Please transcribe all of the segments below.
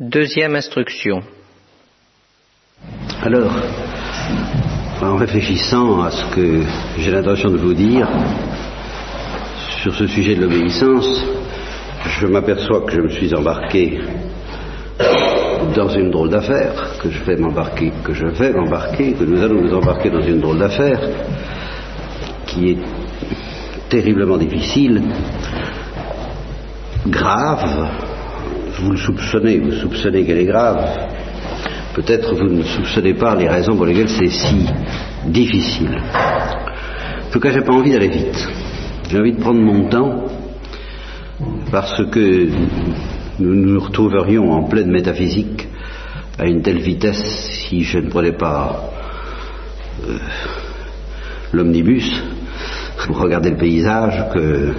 Deuxième instruction. Alors, en réfléchissant à ce que j'ai l'intention de vous dire sur ce sujet de l'obéissance, je m'aperçois que je me suis embarqué dans une drôle d'affaire, que je vais m'embarquer, que je vais m'embarquer, que nous allons nous embarquer dans une drôle d'affaire qui est terriblement difficile, grave, vous le soupçonnez, vous soupçonnez qu'elle est grave, peut-être vous ne soupçonnez pas les raisons pour lesquelles c'est si difficile. En tout cas, j'ai pas envie d'aller vite. J'ai envie de prendre mon temps parce que nous nous retrouverions en pleine métaphysique à une telle vitesse si je ne prenais pas euh, l'omnibus pour regarder le paysage que euh,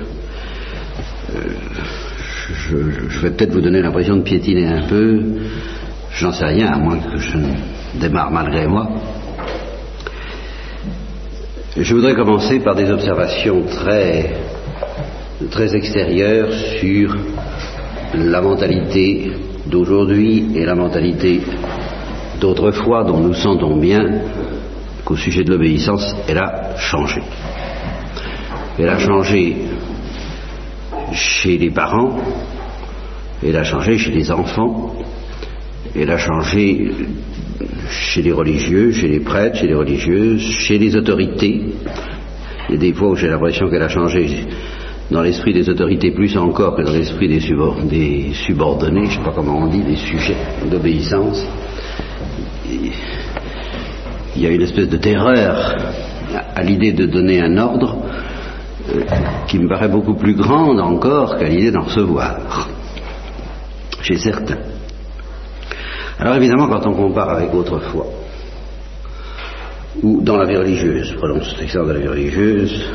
je, vais peut-être vous donner l'impression de piétiner un peu, j'en sais rien, à moins que je ne démarre malgré moi. Je voudrais commencer par des observations très, très extérieures sur la mentalité d'aujourd'hui et la mentalité d'autrefois dont nous sentons bien qu'au sujet de l'obéissance, elle a changé. Elle a changé chez les parents, elle a changé chez les enfants, elle a changé chez les religieux, chez les prêtres, chez les religieuses, chez les autorités. Il y a des fois où j'ai l'impression qu'elle a changé dans l'esprit des autorités plus encore que dans l'esprit des, subordonnés, je ne sais pas comment on dit, des sujets d'obéissance. Il y a une espèce de terreur à l'idée de donner un ordre qui me paraît beaucoup plus grande encore qu'à l'idée d'en recevoir, chez certains. Alors évidemment, quand on compare avec autrefois, ou dans la vie religieuse, prenons de la vie religieuse,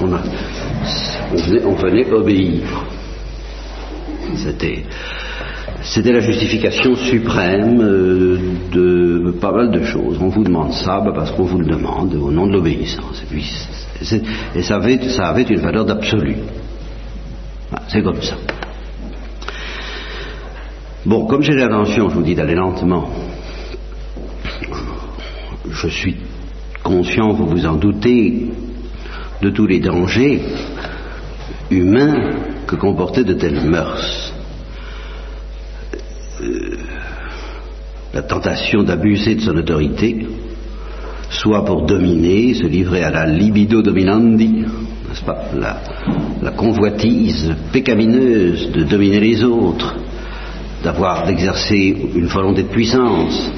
on, venait, obéir. C'était, la justification suprême euh, de pas mal de choses. On vous demande ça bah, parce qu'on vous le demande au nom de l'obéissance. Et ça, avait, une valeur d'absolu. c'est comme ça. Bon, comme j'ai l'intention, je vous dis, d'aller lentement, je suis conscient, vous vous en doutez, de tous les dangers humains que comportaient de telles mœurs. Euh, la tentation d'abuser de son autorité, soit pour dominer, se livrer à la libido dominandi, n'est-ce pas, la, convoitise pécamineuse de dominer les autres, d'avoir d'exercer une volonté de puissance,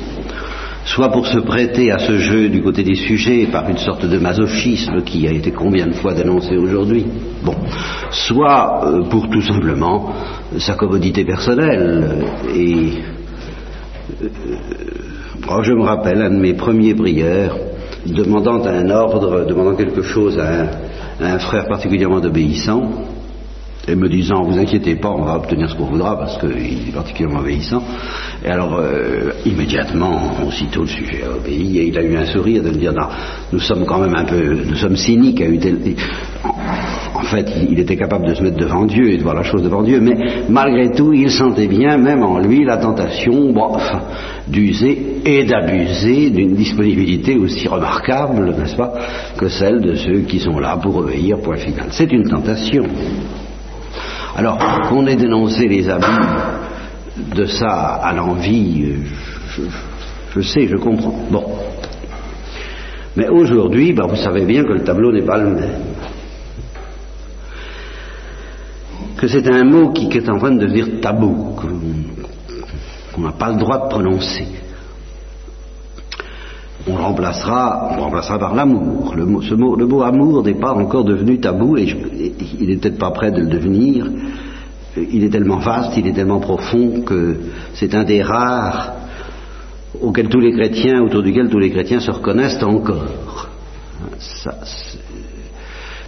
soit pour se prêter à ce jeu du côté des sujets par une sorte de masochisme qui a été combien de fois dénoncé aujourd'hui, bon, soit euh, pour tout simplement sa commodité personnelle. Et euh, je me rappelle un de mes premiers prières demandant un ordre, demandant quelque chose à un frère particulièrement obéissant, et me disant vous inquiétez pas, on va obtenir ce qu'on voudra parce qu'il est particulièrement obéissant. Et alors euh, immédiatement, aussitôt le sujet a obéi et il a eu un sourire de me dire non, nous sommes quand même un peu, nous sommes cyniques. En fait, il était capable de se mettre devant Dieu et de voir la chose devant Dieu, mais malgré tout, il sentait bien, même en lui, la tentation d'user et d'abuser d'une disponibilité aussi remarquable, n'est-ce pas, que celle de ceux qui sont là pour obéir, point final. C'est une tentation. Alors, qu'on ait dénoncé les abus de ça à l'envie, je, sais, je comprends. Bon. Mais aujourd'hui, ben, vous savez bien que le tableau n'est pas le même. Que c'est un mot qui, est en train de devenir tabou, qu'on n'a pas le droit de prononcer on remplacera, on remplacera par l'amour. Le mot, le mot amour n'est pas encore devenu tabou et, il n'est peut-être pas prêt de le devenir. Il est tellement vaste, il est tellement profond que c'est un des rares auxquels tous les chrétiens, autour duquel tous les chrétiens se reconnaissent encore.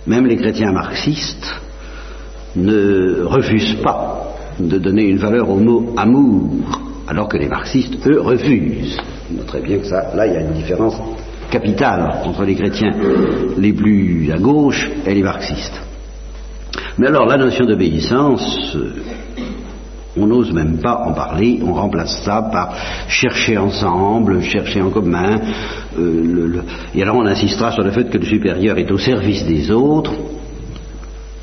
même les chrétiens marxistes ne refusent pas de donner une valeur au mot amour, alors que les marxistes, eux, refusent. Vous noterez bien que ça, là, il y a une différence capitale entre les chrétiens les plus à gauche et les marxistes. Mais alors, la notion d'obéissance, euh, On n'ose même pas en parler, on remplace ça par chercher ensemble, chercher en commun. Euh, et alors on insistera sur le fait que le supérieur est au service des autres.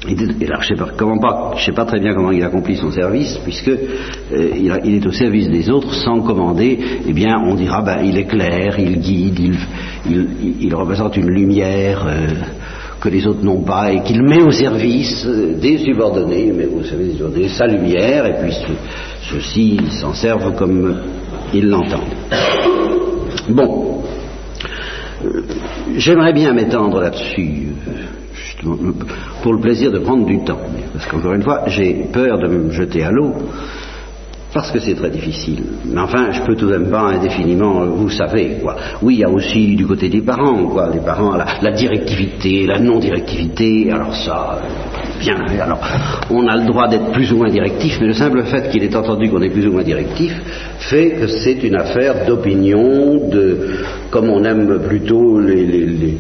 Et, alors je ne sais, pas, sais pas très bien comment il accomplit son service, puisque euh, il, est au service des autres sans commander. Eh bien, on dira, ben, il éclaire, il guide, il, représente une lumière. Euh, que les autres n'ont pas et qu'il met au service des subordonnés, mais au service des subordonnés sa lumière, et puis ceux-ci s'en servent comme ils l'entendent. Bon, euh, j'aimerais bien m'étendre là-dessus, justement, pour le plaisir de prendre du temps, parce qu'encore une fois, j'ai peur de me jeter à l'eau, parce que c'est très difficile. Mais enfin, je peux tout de même pas indéfiniment, vous savez, quoi. Oui, il y a aussi du côté des parents, quoi. Les parents, la, directivité, la non-directivité, alors ça, bien, alors, on a le droit d'être plus ou moins directif, mais le simple fait qu'il est entendu qu'on est plus ou moins directif fait que c'est une affaire d'opinion, de, comme on aime plutôt les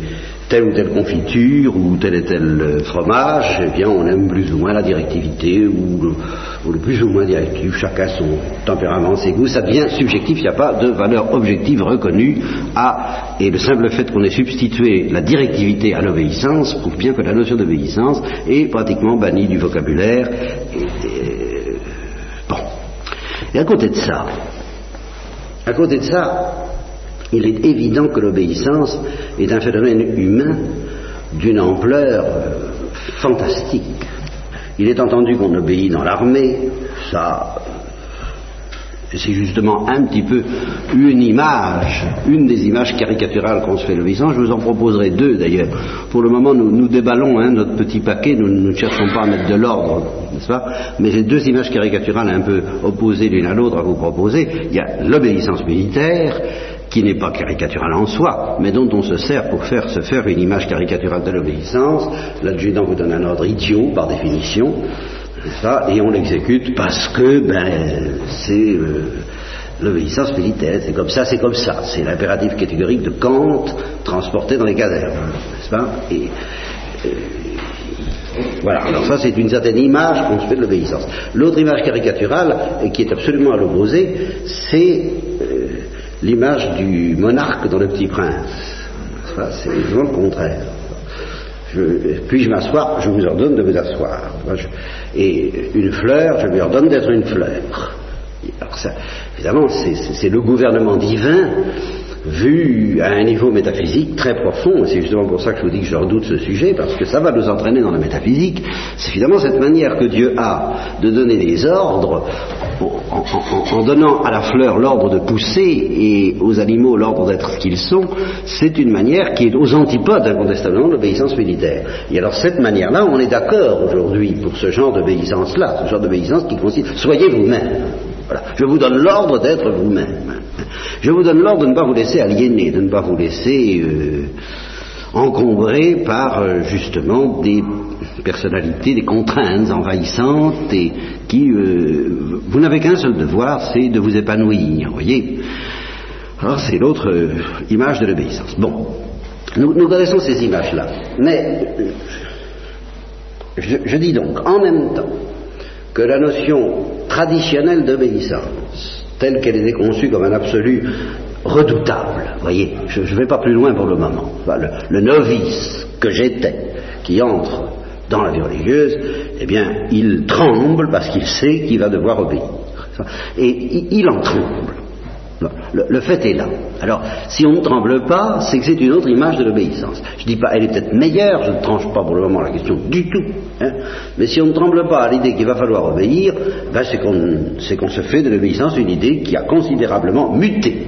telle ou telle confiture ou tel et tel euh, fromage, eh bien on aime plus ou moins la directivité ou le, plus ou moins directif, chacun son tempérament, ses goûts, ça devient subjectif, il n'y a pas de valeur objective reconnue à, et le simple fait qu'on ait substitué la directivité à l'obéissance prouve bien que la notion d'obéissance est pratiquement bannie du vocabulaire. bon. Et à côté de ça, à côté de ça, il est évident que l'obéissance est un phénomène humain d'une ampleur euh, fantastique. Il est entendu qu'on obéit dans l'armée, ça, c'est justement un petit peu une image, une des images caricaturales qu'on se fait l'obéissance. Je vous en proposerai deux d'ailleurs. Pour le moment, nous, nous déballons hein, notre petit paquet, nous ne cherchons pas à mettre de l'ordre, n'est-ce pas? Mais j'ai deux images caricaturales un peu opposées l'une à l'autre à vous proposer. Il y a l'obéissance militaire qui n'est pas caricaturale en soi, mais dont on se sert pour faire se faire une image caricaturale de l'obéissance. L'adjudant vous donne un ordre idiot, par définition, ça, et on l'exécute parce que ben, c'est euh, l'obéissance militaire. C'est comme ça, c'est comme ça. C'est l'impératif catégorique de Kant transporté dans les casernes, n'est-ce pas? Et, euh, voilà, alors ça c'est une certaine image qu'on se fait de l'obéissance. L'autre image caricaturale, qui est absolument à l'opposé, c'est euh, l'image du monarque dans le petit prince. C'est exactement le contraire. Puis-je m'asseoir Je vous ordonne de vous asseoir. et une fleur, je lui ordonne d'être une fleur. Alors ça, évidemment, c'est le gouvernement divin vu à un niveau métaphysique très profond, et c'est justement pour ça que je vous dis que je redoute ce sujet, parce que ça va nous entraîner dans la métaphysique, c'est évidemment cette manière que Dieu a de donner des ordres, en, donnant à la fleur l'ordre de pousser et aux animaux l'ordre d'être ce qu'ils sont, c'est une manière qui est aux antipodes incontestablement de l'obéissance militaire. Et alors cette manière-là, on est d'accord aujourd'hui pour ce genre d'obéissance-là, ce genre d'obéissance qui consiste, soyez vous-même. Voilà. Je vous donne l'ordre d'être vous-même. Je vous donne l'ordre de ne pas vous laisser aliéner, de ne pas vous laisser euh, encombrer par euh, justement des personnalités, des contraintes envahissantes et qui, euh, vous n'avez qu'un seul devoir, c'est de vous épanouir, voyez. Alors c'est l'autre image de l'obéissance. Bon, nous, connaissons ces images-là, mais je dis donc en même temps que la notion traditionnelle d'obéissance telle qu'elle était conçue comme un absolu redoutable. Voyez, je ne vais pas plus loin pour le moment. le, novice que j'étais, qui entre dans la vie religieuse, eh bien, il tremble parce qu'il sait qu'il va devoir obéir. Et il en tremble. Le, fait est là. Alors, si on ne tremble pas, c'est que c'est une autre image de l'obéissance. Je ne dis pas, elle est peut-être meilleure, je ne tranche pas pour le moment la question du tout. Hein. mais si on ne tremble pas à l'idée qu'il va falloir obéir, ben c'est qu'on se fait de l'obéissance une idée qui a considérablement muté.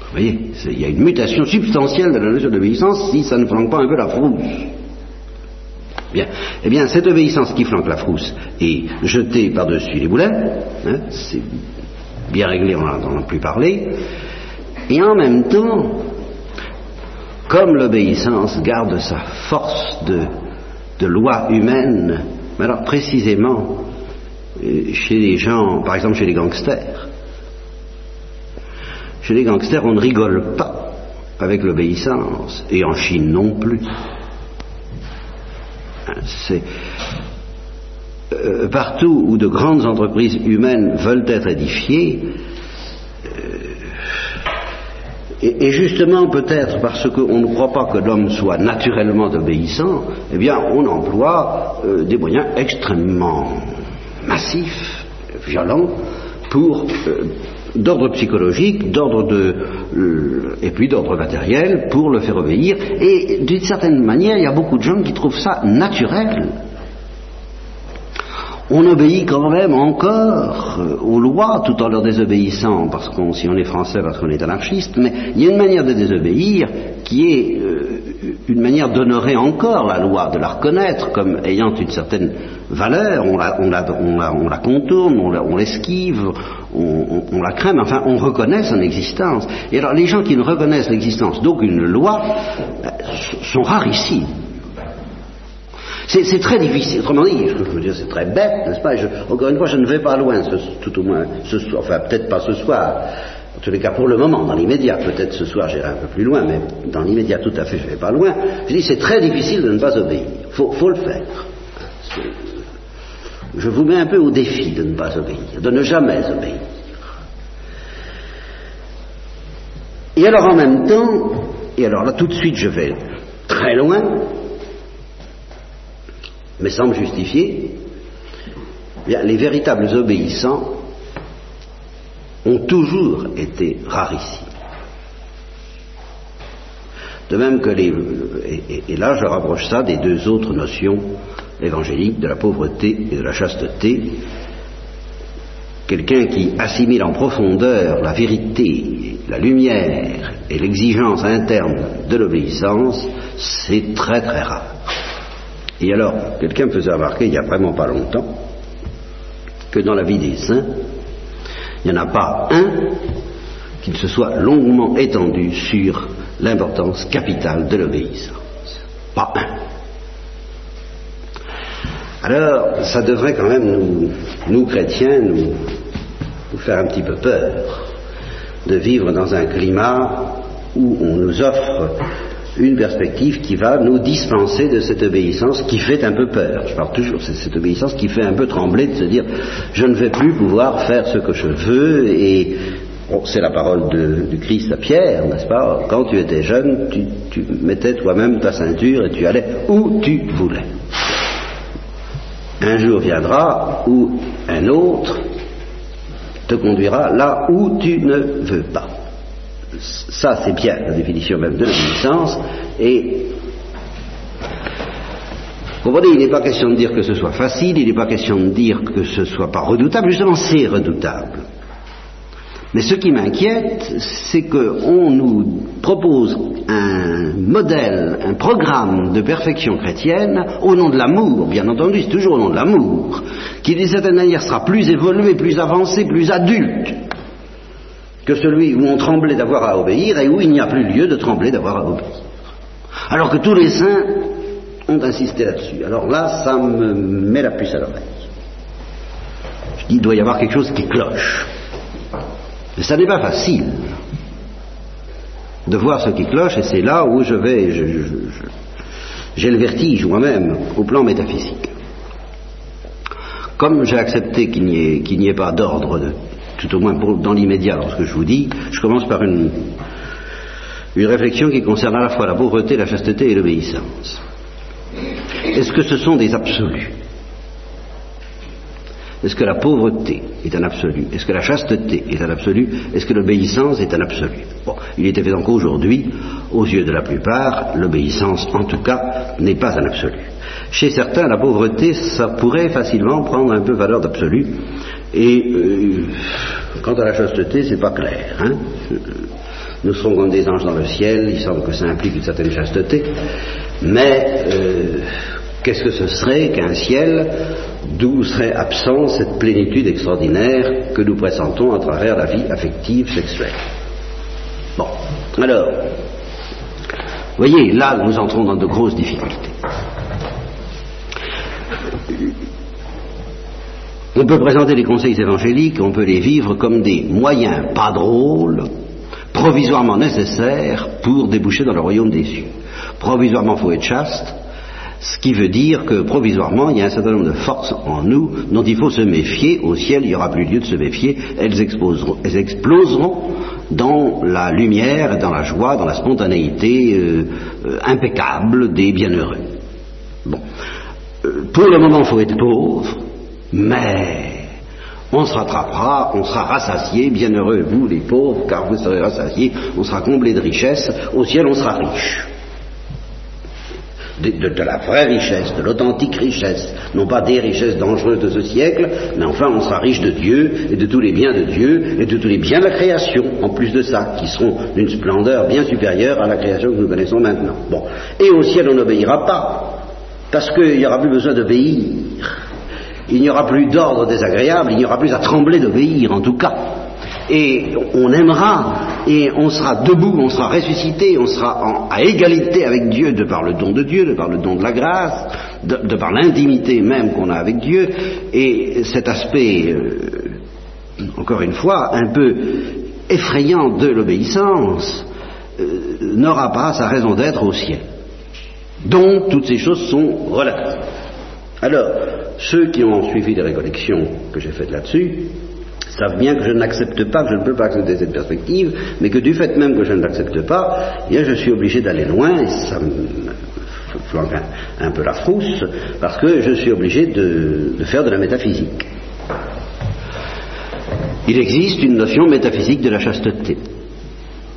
Vous voyez, il y a une mutation substantielle de la notion d'obéissance si ça ne flanque pas un peu la frousse. Eh bien, cette obéissance qui flanque la frousse est jetée par-dessus les boulets, hein, c'est bien réglé, on n'en a plus parlé, et en même temps, comme l'obéissance garde sa force de, loi humaine, mais alors précisément euh, chez les gens, par exemple chez les gangsters, chez les gangsters on ne rigole pas avec l'obéissance, et en Chine non plus. Hein, euh, partout où de grandes entreprises humaines veulent être édifiées, et, justement, peut-être parce qu'on ne croit pas que l'homme soit naturellement obéissant, eh bien, on emploie euh, des moyens extrêmement massifs, violents, pour euh, d'ordre psychologique, d'ordre de euh, et puis d'ordre matériel pour le faire obéir. Et d'une certaine manière, il y a beaucoup de gens qui trouvent ça naturel on obéit quand même encore euh, aux lois tout en leur désobéissant, parce qu'on, si on est français, parce qu'on est anarchiste, mais il y a une manière de désobéir qui est euh, une manière d'honorer encore la loi, de la reconnaître comme ayant une certaine valeur, on la, on la contourne, on l'esquive, on, la mais enfin on reconnaît son existence. Et alors les gens qui ne reconnaissent l'existence d'aucune loi euh, sont rarissimes. C'est très difficile. Autrement dit, je veux dire, c'est très bête, n'est-ce pas? Encore une fois, je ne vais pas loin, tout au moins ce soir. Enfin, peut-être pas ce soir. En tous les cas, pour le moment, dans l'immédiat. Peut-être ce soir, j'irai un peu plus loin, mais dans l'immédiat, tout à fait, je ne vais pas loin. Je dis, c'est très difficile de ne pas obéir. Faut, faut le faire. Je vous mets un peu au défi de ne pas obéir, de ne jamais obéir. Et alors en même temps, et alors là tout de suite je vais très loin, mais semble justifier, bien, les véritables obéissants ont toujours été rarissimes. De même que les. Et, là, je rapproche ça des deux autres notions évangéliques, de la pauvreté et de la chasteté. Quelqu'un qui assimile en profondeur la vérité, la lumière et l'exigence interne de l'obéissance, c'est très très rare. Et alors, quelqu'un me faisait remarquer il n'y a vraiment pas longtemps que dans la vie des saints, il n'y en a pas un qui se soit longuement étendu sur l'importance capitale de l'obéissance. Pas un. Alors, ça devrait quand même nous, nous chrétiens, nous faire un petit peu peur de vivre dans un climat où on nous offre une perspective qui va nous dispenser de cette obéissance qui fait un peu peur. Je parle toujours, c'est cette obéissance qui fait un peu trembler de se dire je ne vais plus pouvoir faire ce que je veux et c'est la parole du Christ à Pierre, n'est-ce pas? Quand tu étais jeune, tu, tu mettais toi-même ta ceinture et tu allais où tu voulais. Un jour viendra où un autre te conduira là où tu ne veux pas. Ça, c'est bien la définition même de l'obéissance. Et vous comprenez, il n'est pas question de dire que ce soit facile, il n'est pas question de dire que ce soit pas redoutable, justement c'est redoutable. Mais ce qui m'inquiète, c'est qu'on nous propose un modèle, un programme de perfection chrétienne au nom de l'amour, bien entendu, c'est toujours au nom de l'amour, qui d'une certaine manière sera plus évolué, plus avancé, plus adulte que celui où on tremblait d'avoir à obéir et où il n'y a plus lieu de trembler d'avoir à obéir. Alors que tous les saints ont insisté là-dessus. Alors là, ça me met la puce à l'oreille. Je dis, il doit y avoir quelque chose qui cloche. Mais ça n'est pas facile de voir ce qui cloche, et c'est là où je vais, j'ai le vertige moi-même au plan métaphysique. Comme j'ai accepté qu'il n'y ait, pas d'ordre de tout au moins dans l'immédiat, lorsque je vous dis, je commence par une, une réflexion qui concerne à la fois la pauvreté, la chasteté et l'obéissance. Est-ce que ce sont des absolus? Est-ce que la pauvreté est un absolu? Est-ce que la chasteté est un absolu? Est-ce que l'obéissance est un absolu? Bon, il est évident qu'aujourd'hui, aux yeux de la plupart, l'obéissance, en tout cas, n'est pas un absolu. Chez certains, la pauvreté, ça pourrait facilement prendre un peu valeur d'absolu, et euh, quant à la chasteté, c'est pas clair. Hein. Nous serons comme des anges dans le ciel, il semble que ça implique une certaine chasteté, mais euh, qu'est-ce que ce serait qu'un ciel d'où serait absente cette plénitude extraordinaire que nous pressentons à travers la vie affective sexuelle? Bon, alors, voyez, là, nous entrons dans de grosses difficultés. On peut présenter les conseils évangéliques, on peut les vivre comme des moyens pas drôles, provisoirement nécessaires pour déboucher dans le royaume des cieux. Provisoirement, faut être chaste, Ce qui veut dire que provisoirement, il y a un certain nombre de forces en nous dont il faut se méfier. Au ciel, il n'y aura plus lieu de se méfier. Elles, exploseront dans la lumière, dans la joie, dans la spontanéité euh, euh, impeccable des bienheureux. Bon. Euh, pour le moment, il faut être pauvre, mais on se rattrapera, on sera rassasié, bienheureux vous les pauvres, car vous serez rassasiés, on sera comblé de richesses, au ciel on sera riche de, la vraie richesse, de l'authentique richesse, non pas des richesses dangereuses de ce siècle, mais enfin on sera riche de Dieu et de tous les biens de Dieu et de tous les biens de la création, en plus de ça, qui seront d'une splendeur bien supérieure à la création que nous connaissons maintenant. Bon. Et au ciel on n'obéira pas, parce qu'il n'y aura plus besoin d'obéir. Il n'y aura plus d'ordre désagréable, il n'y aura plus à trembler d'obéir en tout cas et on aimera, et on sera debout, on sera ressuscité, on sera à égalité avec Dieu de par le don de Dieu, de par le don de la grâce, de, par l'intimité même qu'on a avec Dieu, et cet aspect, euh, encore une fois, un peu effrayant de l'obéissance, euh, n'aura pas sa raison d'être au ciel. Donc toutes ces choses sont relatives. Alors, ceux qui ont suivi les récollections que j'ai faites là-dessus, savent bien que je n'accepte pas, que je ne peux pas accepter cette perspective, mais que du fait même que je ne l'accepte pas, eh je suis obligé d'aller loin, et ça me flanque un, peu la frousse, parce que je suis obligé de, de faire de la métaphysique. Il existe une notion métaphysique de la chasteté.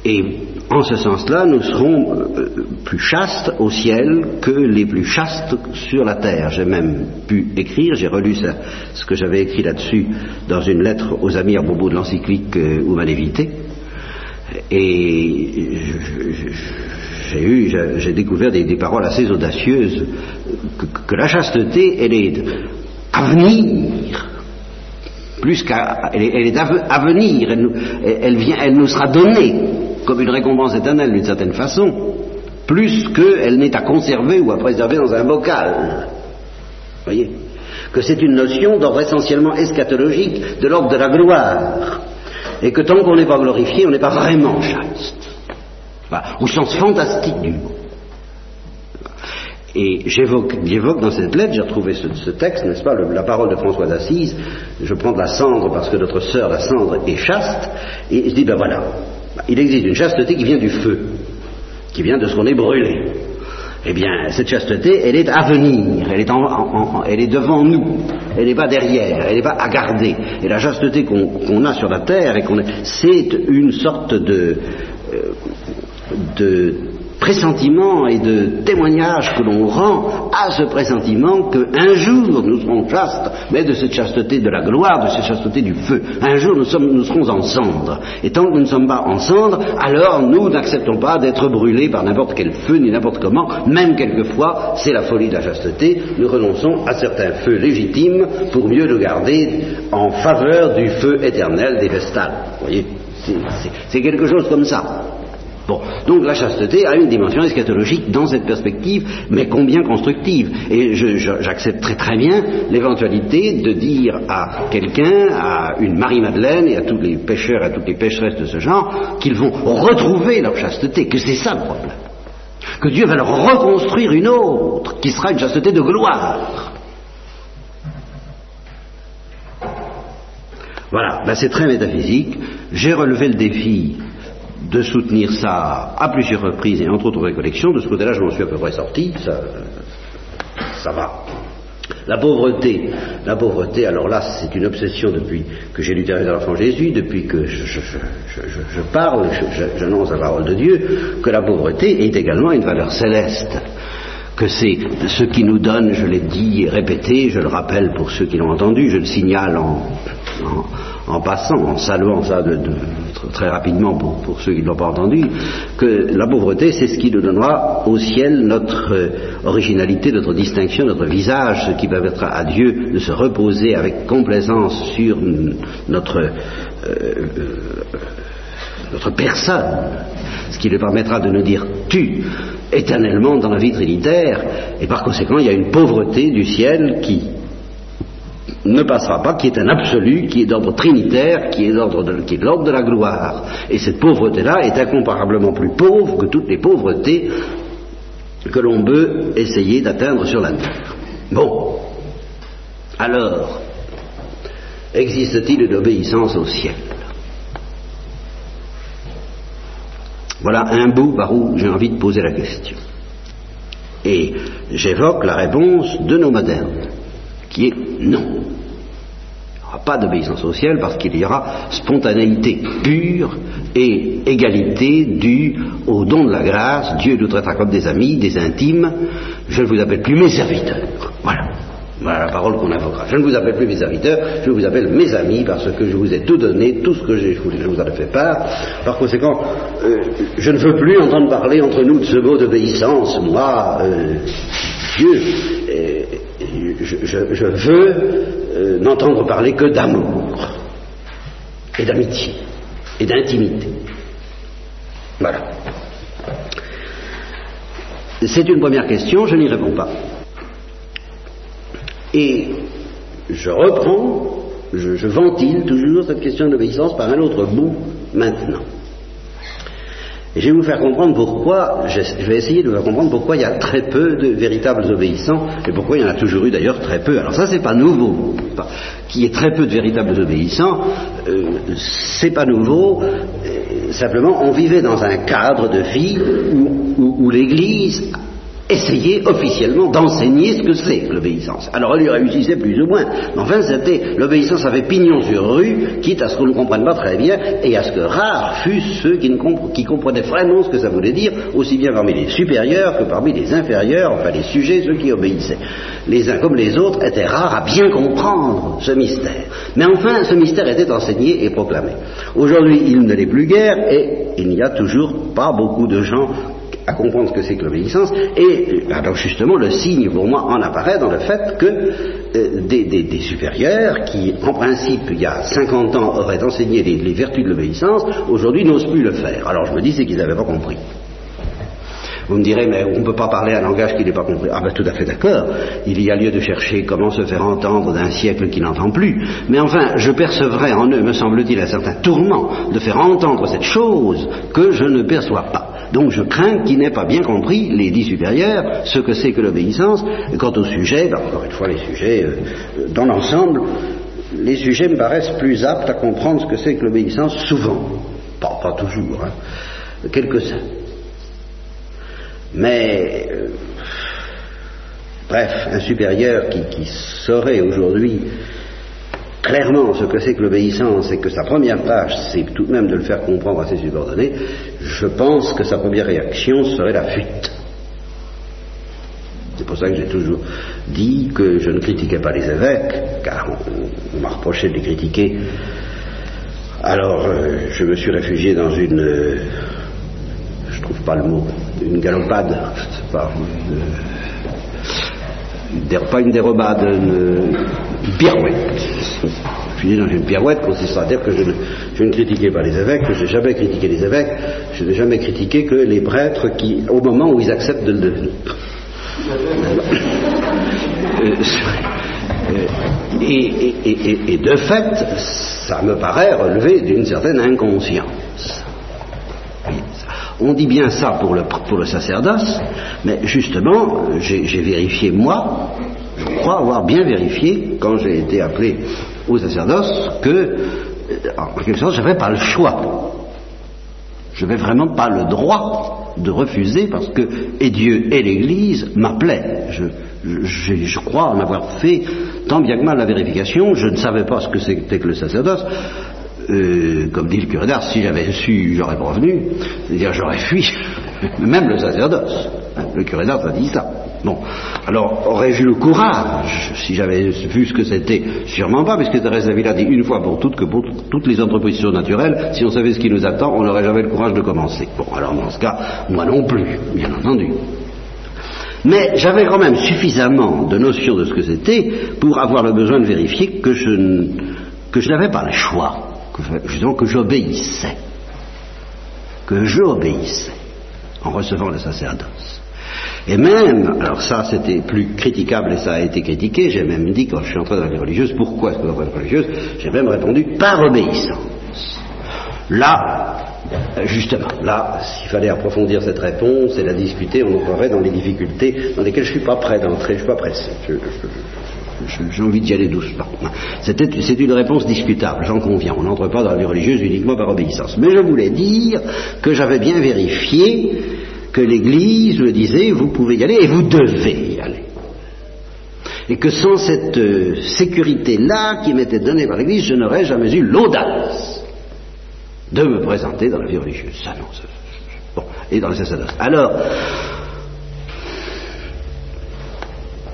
Et en ce sens-là, nous serons euh, plus chastes au ciel que les plus chastes sur la terre. J'ai même pu écrire, j'ai relu ce que j'avais écrit là-dessus dans une lettre aux amis à bout de l'encyclique euh, Humanité. Et j'ai eu, j'ai découvert des, paroles assez audacieuses, que, la chasteté, elle est à venir, plus qu'à, elle, est à venir, elle nous sera donnée comme une récompense éternelle d'une certaine façon, plus qu'elle n'est à conserver ou à préserver dans un bocal. Voyez Que c'est une notion d'ordre essentiellement eschatologique, de l'ordre de la gloire. Et que tant qu'on n'est pas glorifié, on n'est pas vraiment chaste. au sens fantastique du mot. Et j'évoque dans cette lettre, j'ai retrouvé ce, texte, n'est-ce pas, la parole de François d'Assise, je prends de la cendre parce que notre sœur, la cendre, est chaste, et je dis, ben voilà, il existe une chasteté qui vient du feu, qui vient de ce qu'on est brûlé. Eh bien, cette chasteté, elle est à venir, elle est, devant nous, elle n'est pas derrière, elle n'est pas à garder. Et la chasteté qu'on a sur la terre, c'est une sorte de, euh, de pressentiment et de témoignage que l'on rend à ce pressentiment qu'un jour nous serons chastes, mais de cette chasteté de la gloire, de cette chasteté du feu. Un jour nous, sommes, nous serons en cendre. Et tant que nous ne sommes pas en cendre, alors nous n'acceptons pas d'être brûlés par n'importe quel feu ni n'importe comment, même quelquefois, c'est la folie de la chasteté, nous renonçons à certains feux légitimes pour mieux le garder en faveur du feu éternel des vestales. Vous voyez c'est quelque chose comme ça. Bon, donc la chasteté a une dimension eschatologique dans cette perspective, mais combien constructive. Et j'accepte très très bien l'éventualité de dire à quelqu'un, à une Marie-Madeleine et à tous les pêcheurs à toutes les pêcheresses de ce genre, qu'ils vont retrouver leur chasteté, que c'est ça le problème. Que Dieu va leur reconstruire une autre, qui sera une chasteté de gloire. Voilà, ben c'est très métaphysique. J'ai relevé le défi de soutenir ça à plusieurs reprises et entre autres récollections. De ce côté-là, je m'en suis à peu près sorti. Ça, ça va. La pauvreté, la pauvreté, alors là, c'est une obsession depuis que j'ai lu Thérèse de l'Enfant Jésus, depuis que je, je, je, je parle, j'annonce la parole de Dieu, que la pauvreté est également une valeur céleste que c'est ce qui nous donne, je l'ai dit et répété, je le rappelle pour ceux qui l'ont entendu, je le signale en, en passant, en saluant ça très rapidement pour, ceux qui ne l'ont pas entendu, que la pauvreté, c'est ce qui nous donnera au ciel notre euh, originalité, notre distinction, notre visage, ce qui permettra à Dieu de se reposer avec complaisance sur notre, euh, euh, notre personne, ce qui lui permettra de nous dire tu éternellement dans la vie trinitaire, et par conséquent il y a une pauvreté du ciel qui ne passera pas, qui est un absolu, qui est d'ordre trinitaire, qui est d'ordre de, qui est l'ordre de la gloire. Et cette pauvreté-là est incomparablement plus pauvre que toutes les pauvretés que l'on peut essayer d'atteindre sur la terre. Bon. Alors, existe-t-il une obéissance au ciel? Voilà un bout par où j'ai envie de poser la question. Et j'évoque la réponse de nos modernes, qui est non. Il n'y aura pas d'obéissance au ciel parce qu'il y aura spontanéité pure et égalité due au don de la grâce. Dieu nous traitera comme des amis, des intimes. Je ne vous appelle plus mes serviteurs. Voilà. La parole qu'on invoquera. Je ne vous appelle plus mes serviteurs, je vous appelle mes amis parce que je vous ai tout donné, tout ce que je, je vous en ai fait part. Par conséquent, euh, je ne veux plus entendre parler entre nous de ce mot d'obéissance. Moi, euh, Dieu, euh, je, je, je, veux euh, n'entendre parler que d'amour et d'amitié et d'intimité. Voilà. C'est une première question, je n'y réponds pas. Et je reprends, je, ventile toujours cette question d'obéissance par un autre bout maintenant. Et je vais vous faire comprendre pourquoi, je vais essayer de vous faire comprendre pourquoi il y a très peu de véritables obéissants et pourquoi il y en a toujours eu d'ailleurs très peu. Alors ça c'est pas nouveau. Qu'il y ait très peu de véritables obéissants, euh, c'est pas nouveau. Euh, simplement on vivait dans un cadre de vie où l'Église essayer officiellement d'enseigner ce que c'est l'obéissance. Alors elle y réussissait plus ou moins, mais enfin c'était l'obéissance avait pignon sur rue, quitte à ce qu'on ne comprenne pas très bien et à ce que rares fussent ceux qui, qui comprenaient vraiment ce que ça voulait dire, aussi bien parmi les supérieurs que parmi les inférieurs, enfin les sujets, ceux qui obéissaient. Les uns comme les autres étaient rares à bien comprendre ce mystère. Mais enfin, ce mystère était enseigné et proclamé. Aujourd'hui, il ne l'est plus guère et il n'y a toujours pas beaucoup de gens à comprendre ce que c'est que l'obéissance, et alors justement le signe pour moi en apparaît dans le fait que euh, des, supérieurs qui en principe il y a 50 ans auraient enseigné les, vertus de l'obéissance, aujourd'hui n'osent plus le faire. Alors je me dis c'est qu'ils n'avaient pas compris. Vous me direz, mais on ne peut pas parler un langage qui n'est pas compris. Ah ben tout à fait d'accord. Il y a lieu de chercher comment se faire entendre d'un siècle qui n'entend plus. Mais enfin, je percevrais en eux, me semble-t-il, un certain tourment de faire entendre cette chose que je ne perçois pas. Donc je crains qu'ils n'aient pas bien compris, les dix supérieurs, ce que c'est que l'obéissance. Quant au sujet, ben encore une fois, les sujets, euh, dans l'ensemble, les sujets me paraissent plus aptes à comprendre ce que c'est que l'obéissance, souvent. Pas, toujours, hein. quelques-uns. Mais, euh, bref, un supérieur qui saurait aujourd'hui clairement ce que c'est que l'obéissance et que sa première tâche, c'est tout de même de le faire comprendre à ses subordonnés, je pense que sa première réaction serait la fuite. C'est pour ça que j'ai toujours dit que je ne critiquais pas les évêques, car on, m'a reproché de les critiquer. Alors, euh, je me suis réfugié dans une. Euh, je trouve pas le mot. Une galopade. Pas, une, pas une dérobade, une, une pirouette. Je suis dans une pirouette consistant à dire que je ne, critiquais pas les évêques, que je n'ai jamais critiqué les évêques, je n'ai jamais critiqué que les prêtres qui, au moment où ils acceptent de le devenir. Et, et, et, et, de fait, ça me paraît relever d'une certaine inconscience. On dit bien ça pour le, sacerdoce, mais justement, j'ai vérifié moi, je crois avoir bien vérifié, quand j'ai été appelé au sacerdoce, que, en quelque sorte, je n'avais pas le choix. Je n'avais vraiment pas le droit de refuser parce que et Dieu et l'Église m'appelaient. Je, je, je, crois en avoir fait tant bien que mal la vérification. Je ne savais pas ce que c'était que le sacerdoce. Euh, comme dit le curé d'Ars, si j'avais su, j'aurais pas revenu. C'est-à-dire, j'aurais fui, même le sacerdoce. Le curé d'Ars a dit ça. Bon, alors aurais-je eu le courage, si j'avais vu ce que c'était? Sûrement pas, puisque Thérèse d'Avila dit une fois pour toutes que pour toutes les entreprises naturelles, si on savait ce qui nous attend, on n'aurait jamais le courage de commencer. Bon, alors dans ce cas, moi non plus, bien entendu. Mais j'avais quand même suffisamment de notions de ce que c'était pour avoir le besoin de vérifier que je, que je n'avais pas le choix, que, justement que j'obéissais, que j'obéissais en recevant le sacerdoce. Et même, alors ça c'était plus critiquable et ça a été critiqué, j'ai même dit quand je suis entré dans la vie religieuse, pourquoi est-ce que dans la vie religieuse J'ai même répondu par obéissance. Là, justement, là, s'il fallait approfondir cette réponse et la discuter, on entrerait dans les difficultés dans lesquelles je ne suis pas prêt d'entrer, je ne suis pas pressé. J'ai envie d'y aller doucement. C'est une réponse discutable, j'en conviens. On n'entre pas dans la vie religieuse uniquement par obéissance. Mais je voulais dire que j'avais bien vérifié que l'Église me disait, vous pouvez y aller et vous devez y aller. Et que sans cette euh, sécurité-là qui m'était donnée par l'Église, je n'aurais jamais eu l'audace de me présenter dans la vie religieuse. Ça, non, ça, bon, et dans le sacerdoce. Alors,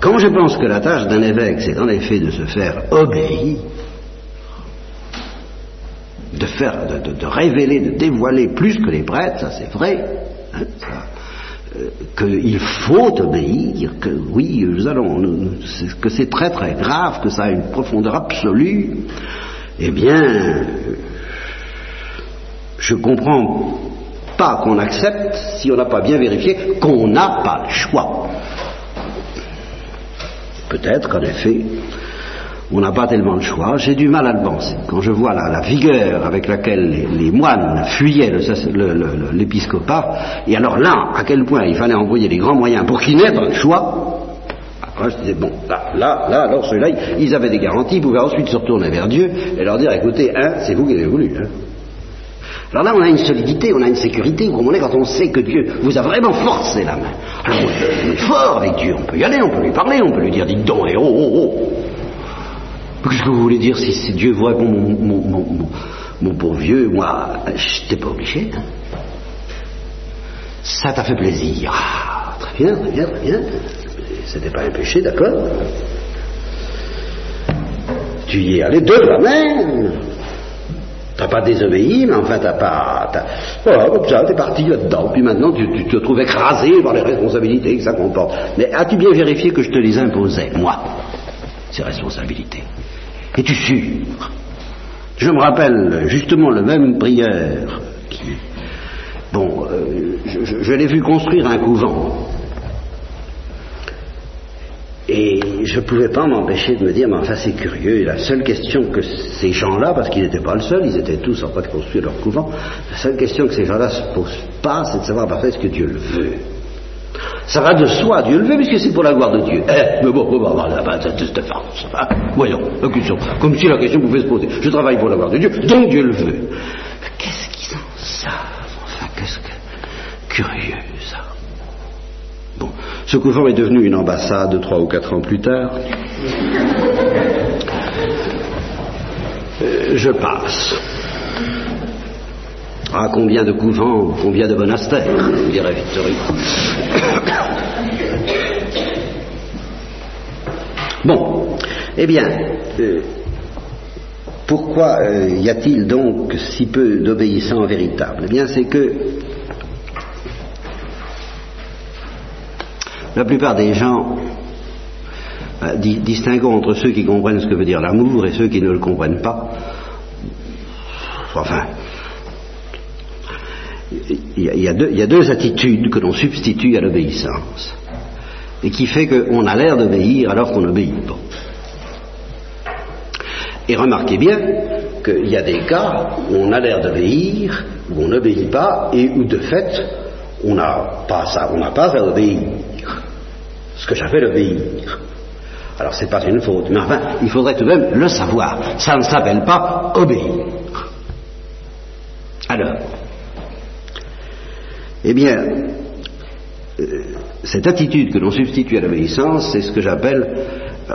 quand je pense que la tâche d'un évêque, c'est en effet de se faire obéir, de faire, de, révéler, de dévoiler plus que les prêtres, ça c'est vrai, hein, euh, qu'il faut obéir, que oui, nous allons, que c'est très très grave, que ça a une profondeur absolue, eh bien, je comprends pas qu'on accepte si on n'a pas bien vérifié qu'on n'a pas le choix. Peut-être qu'en effet, on n'a pas tellement le choix. J'ai du mal à le penser. Quand je vois la, vigueur avec laquelle les, moines fuyaient l'épiscopat, et alors là, à quel point il fallait envoyer les grands moyens pour qu'ils n'aient pas le choix, alors je disais, bon, là, là, là, alors ceux-là, ils avaient des garanties, ils pouvaient ensuite se retourner vers Dieu et leur dire, écoutez, hein, c'est vous qui avez voulu. Hein. Alors là, on a une solidité, on a une sécurité, vous comprenez, quand on sait que Dieu vous a vraiment forcé la main. Alors on est fort avec Dieu, on peut y aller, on peut lui parler, on peut lui dire, dites donc, et oh, oh, oh. Qu'est-ce que vous voulez dire si, Dieu répond, mon, mon, mon, vieux, moi, je t'ai pas obligé. Hein. Ça t'a fait plaisir. Ah, très bien, très bien, très bien. C'était pas un péché, d'accord Tu y es allé de toi-même. T'as pas désobéi, mais enfin t'as pas. Voilà, comme ça, t'es parti là-dedans. Puis maintenant, tu, te trouves écrasé par les responsabilités que ça comporte. Mais as-tu bien vérifié que je te les imposais, moi, ces responsabilités? Es-tu sûr? Je me rappelle justement le même prieur qui. Bon, euh, je l'ai vu construire un couvent. Et je ne pouvais pas m'empêcher de me dire, mais enfin c'est curieux, et la seule question que ces gens-là, parce qu'ils n'étaient pas le seul, ils étaient tous en train de construire leur couvent, la seule question que ces gens-là se posent pas, c'est de savoir parfait est-ce que Dieu le veut? Ça va de soi, Dieu le veut, puisque c'est pour la gloire de Dieu. Eh, mais bon, bon, bon, là, bah, c'est farce. Hein. Voyons, la question, comme si la question pouvait se poser. Je travaille pour la gloire de Dieu, donc Dieu le veut. Qu'est-ce qu'ils en savent? Enfin, qu'est-ce que... Curieux, ça. Ce couvent est devenu une ambassade trois ou quatre ans plus tard. Euh, je passe. Ah, combien de couvents, combien de monastères, dirait Victory. Bon, eh bien, euh, pourquoi euh, y a-t-il donc si peu d'obéissants véritables? Eh bien, c'est que La plupart des gens euh, distinguons entre ceux qui comprennent ce que veut dire l'amour et ceux qui ne le comprennent pas. Enfin, il y, a, deux, attitudes que l'on substitue à l'obéissance et qui fait qu'on a l'air d'obéir alors qu'on n'obéit pas. Et remarquez bien qu'il y a des cas où on a l'air d'obéir, où on n'obéit pas, et où de fait on n'a pas ça, on n'a pas à obéir ce que j'appelle obéir. Alors c'est pas une faute, mais enfin, il faudrait tout de même le savoir. Ça ne s'appelle pas obéir. Alors, eh bien, euh, cette attitude que l'on substitue à l'obéissance, c'est ce que j'appelle, euh,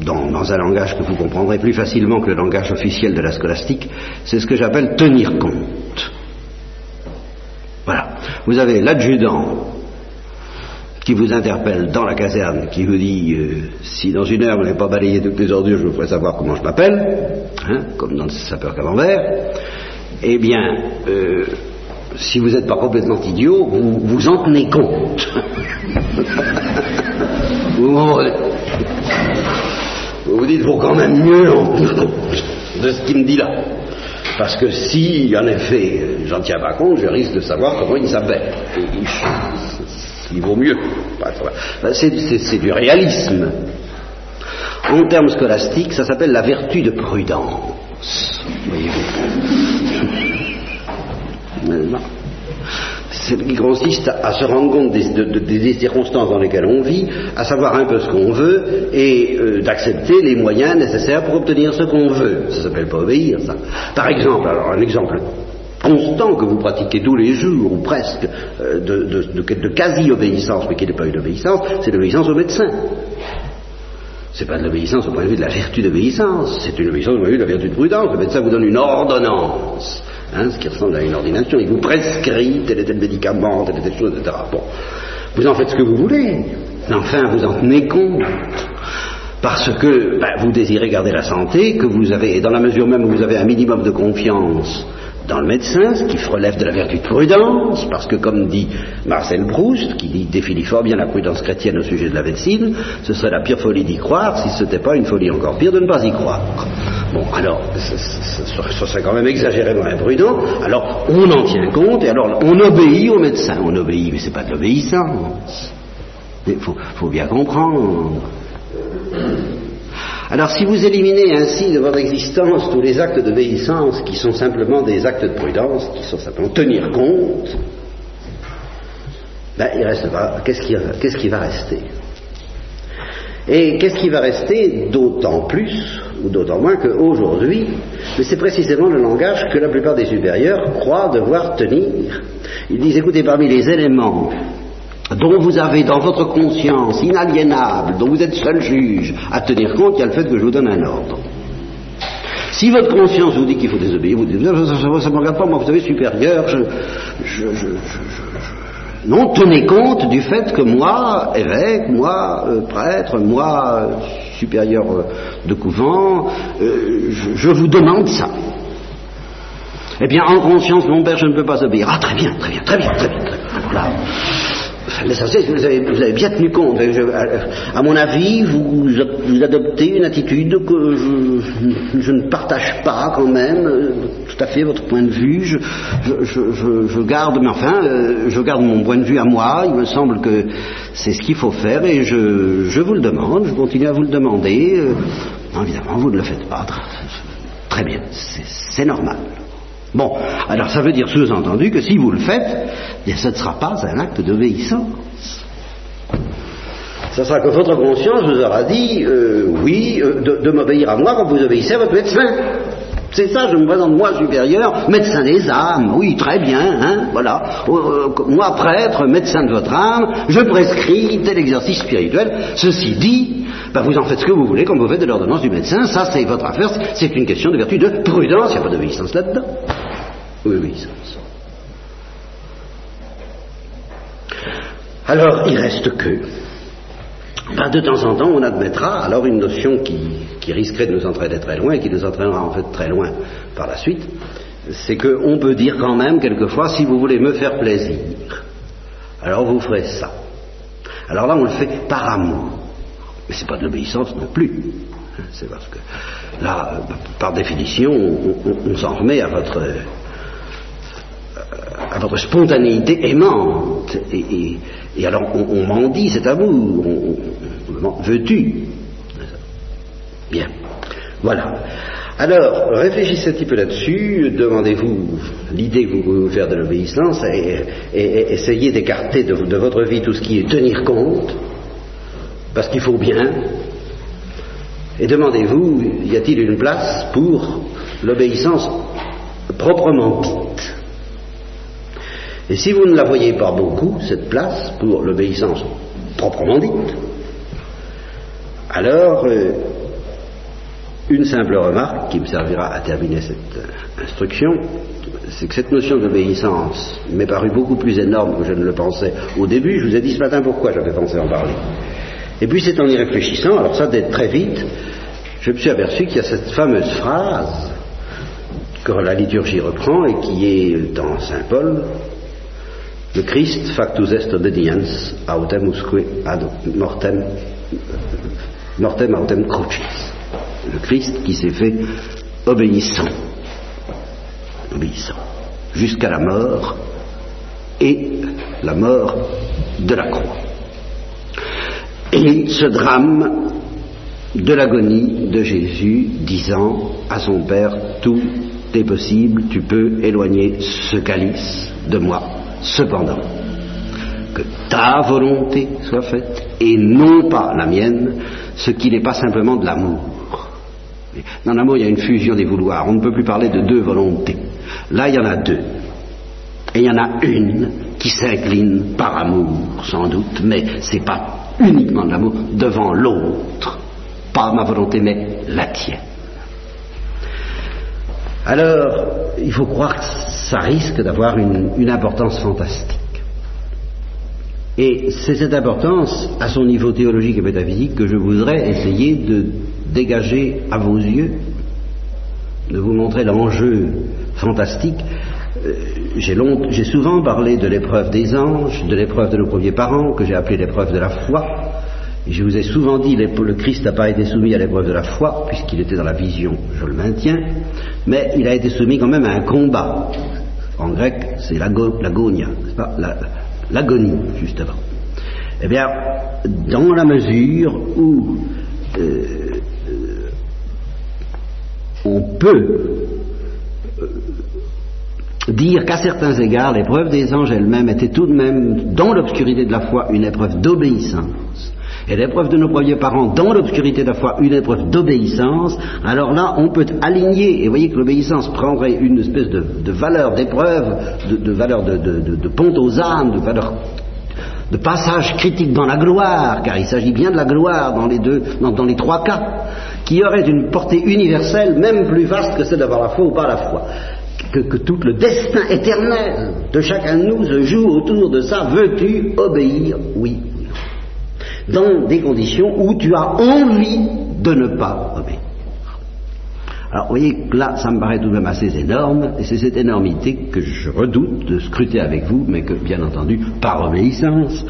dans, dans, un langage que vous comprendrez plus facilement que le langage officiel de la scolastique, c'est ce que j'appelle tenir compte. Voilà. Vous avez l'adjudant qui vous interpelle dans la caserne, qui vous dit euh, si dans une heure vous n'avez pas balayé toutes les ordures, je vous ferai savoir comment je m'appelle, hein, comme dans le sapeur camembert, eh bien, euh, si vous n'êtes pas complètement idiot, vous vous en tenez compte. vous, vous dites, faut quand même mieux en compte de ce qu'il me dit là. Parce que si, en effet, j'en tiens pas compte, je risque de savoir comment il s'appelle il vaut mieux. C'est du réalisme. En termes scolastiques, ça s'appelle la vertu de prudence. qui consiste à, se rendre compte des, circonstances dans lesquelles on vit, à savoir un peu ce qu'on veut et euh, d'accepter les moyens nécessaires pour obtenir ce qu'on veut. Ça s'appelle pas obéir, ça. Par exemple, alors un exemple constant que vous pratiquez tous les jours, ou presque, euh, de, quasi-obéissance, mais qui n'est pas une obéissance, c'est l'obéissance au médecin. C'est pas de l'obéissance au point de vue de la vertu d'obéissance, c'est une obéissance au point de vue de la vertu de prudence. Le médecin vous donne une ordonnance, hein, ce qui ressemble à une ordination. Il vous prescrit tel et tel médicament, telle et telle chose, etc. Bon, vous en faites ce que vous voulez, mais enfin vous en tenez compte parce que ben, vous désirez garder la santé, que vous avez, et dans la mesure même où vous avez un minimum de confiance dans le médecin, ce qui relève de la vertu de prudence, parce que comme dit Marcel Proust, qui définit fort bien la prudence chrétienne au sujet de la médecine, ce serait la pire folie d'y croire si ce n'était pas une folie encore pire de ne pas y croire. Bon, alors, ce serait quand même exagérément imprudent, alors on en tient compte, et alors on obéit au médecin, on obéit, mais c'est pas de l'obéissance. Il faut bien comprendre. Alors si vous éliminez ainsi de votre existence tous les actes d'obéissance qui sont simplement des actes de prudence, qui sont simplement tenir compte, ben, il reste pas. Qu'est-ce qui, qu'est-ce qui va rester? Et qu'est-ce qui va rester d'autant plus, ou d'autant moins qu'aujourd'hui, c'est précisément le langage que la plupart des supérieurs croient devoir tenir. Ils disent, écoutez, parmi les éléments dont vous avez dans votre conscience inaliénable, dont vous êtes seul juge, à tenir compte, il y a le fait que je vous donne un ordre. Si votre conscience vous dit qu'il faut désobéir, vous dites, ça ne me regarde pas, moi vous savez, supérieur, je, non, tenez compte du fait que moi, évêque, moi, euh, prêtre, moi, euh, supérieur euh, de couvent, je, vous demande ça. Eh bien, en conscience, mon père, je ne peux pas obéir. Ah, très bien, très bien, très bien, très bien. Très bien. Vous avez, vous avez bien tenu compte. à, mon avis, vous, adoptez une attitude que je, ne partage pas quand même, euh, tout à fait votre point de vue. Je, garde, mais enfin, euh, je garde mon point de vue à moi. Il me semble que c'est ce qu'il faut faire et je, vous le demande. Je continue à vous le demander. Euh, évidemment, vous ne le faites pas. Très bien, c'est normal. Bon, alors ça veut dire sous-entendu que si vous le faites, bien, ce ne sera pas un acte d'obéissance. Ce sera que votre conscience vous aura dit, euh, oui, euh, de, m'obéir à moi quand vous obéissez à votre médecin. C'est ça, je me présente moi supérieur, médecin des âmes, oui, très bien, hein, voilà. Euh, moi prêtre, médecin de votre âme, je prescris tel exercice spirituel. Ceci dit, ben, vous en faites ce que vous voulez quand vous faites de l'ordonnance du médecin, ça c'est votre affaire, c'est une question de vertu de prudence, il n'y a pas d'obéissance là-dedans. Oui, oui. Alors, il reste que, ben, de temps en temps, on admettra alors une notion qui, risquerait de nous entraîner très loin et qui nous entraînera en fait très loin par la suite, c'est qu'on peut dire quand même quelquefois, si vous voulez me faire plaisir, alors vous ferez ça. Alors là, on le fait par amour. Mais ce n'est pas de l'obéissance non plus. C'est parce que là, par définition, on s'en remet à votre à votre spontanéité aimante. Et, alors on, m'en dit, c'est à vous. Veux-tu? Bien. Voilà. Alors, réfléchissez un petit peu là-dessus, demandez-vous l'idée que vous pouvez faire de l'obéissance et, essayez d'écarter de, votre vie tout ce qui est tenir compte, parce qu'il faut bien. Et demandez-vous, y a-t-il une place pour l'obéissance proprement dite? Et si vous ne la voyez pas beaucoup, cette place, pour l'obéissance proprement dite, alors, euh, une simple remarque qui me servira à terminer cette euh, instruction, c'est que cette notion d'obéissance m'est parue beaucoup plus énorme que je ne le pensais au début. Je vous ai dit ce matin pourquoi j'avais pensé en parler. Et puis c'est en y réfléchissant, alors ça d'être très vite, je me suis aperçu qu'il y a cette fameuse phrase que la liturgie reprend et qui est dans Saint Paul, le Christ factus est obedience autem usque ad mortem, mortem autem crucis. Le Christ qui s'est fait obéissant, obéissant, jusqu'à la mort et la mort de la croix. Et ce drame de l'agonie de Jésus disant à son Père, tout est possible, tu peux éloigner ce calice de moi, cependant, que ta volonté soit faite et non pas la mienne, ce qui n'est pas simplement de l'amour. Dans l'amour, il y a une fusion des vouloirs. On ne peut plus parler de deux volontés. Là, il y en a deux. Et il y en a une qui s'incline par amour, sans doute, mais ce n'est pas uniquement de l'amour devant l'autre. Pas ma volonté, mais la tienne. Alors, il faut croire que ça risque d'avoir une, importance fantastique. Et c'est cette importance, à son niveau théologique et métaphysique, que je voudrais essayer de dégager à vos yeux, de vous montrer l'enjeu fantastique. Euh, j'ai souvent parlé de l'épreuve des anges, de l'épreuve de nos premiers parents, que j'ai appelé l'épreuve de la foi. Je vous ai souvent dit, que le Christ n'a pas été soumis à l'épreuve de la foi, puisqu'il était dans la vision, je le maintiens, mais il a été soumis quand même à un combat. En grec, c'est l'agonia, l'agonie, justement. Eh bien, dans la mesure où euh, on peut euh, dire qu'à certains égards, l'épreuve des anges elle-même était tout de même, dans l'obscurité de la foi, une épreuve d'obéissance. Et l'épreuve de nos premiers parents, dans l'obscurité de la foi, une épreuve d'obéissance, alors là, on peut aligner, et voyez que l'obéissance prendrait une espèce de, valeur d'épreuve, de, valeur de, pont aux âmes, de valeur de passage critique dans la gloire, car il s'agit bien de la gloire dans les deux, dans les trois cas qui aurait une portée universelle, même plus vaste que celle d'avoir la foi ou pas la foi. Que, tout le destin éternel de chacun de nous se joue autour de ça. Veux-tu obéir? Oui. Dans des conditions où tu as envie de ne pas obéir. Alors, vous voyez que là, ça me paraît tout de même assez énorme, et c'est cette énormité que je redoute de scruter avec vous, mais que, bien entendu, par obéissance,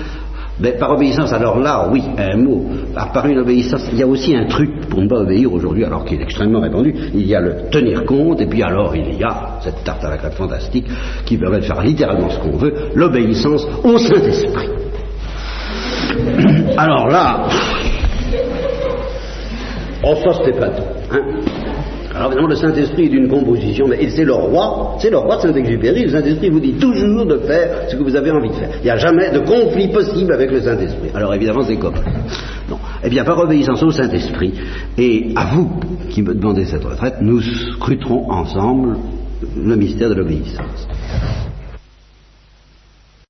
ben, par obéissance, alors là, oui, un mot. Par une obéissance, il y a aussi un truc pour ne pas obéir aujourd'hui, alors qu'il est extrêmement répandu. Il y a le tenir compte, et puis alors il y a cette tarte à la crème fantastique qui permet de faire littéralement ce qu'on veut, l'obéissance au Saint-Esprit. Alors là, ça c'était pas tout. Hein alors évidemment, le Saint-Esprit est d'une composition, mais c'est le roi, c'est le roi de Saint-Exupéry. Le Saint-Esprit vous dit toujours de faire ce que vous avez envie de faire. Il n'y a jamais de conflit possible avec le Saint-Esprit. Alors évidemment, c'est comme. Non. Eh bien, par obéissance au Saint-Esprit, et à vous qui me demandez cette retraite, nous scruterons ensemble le mystère de l'obéissance.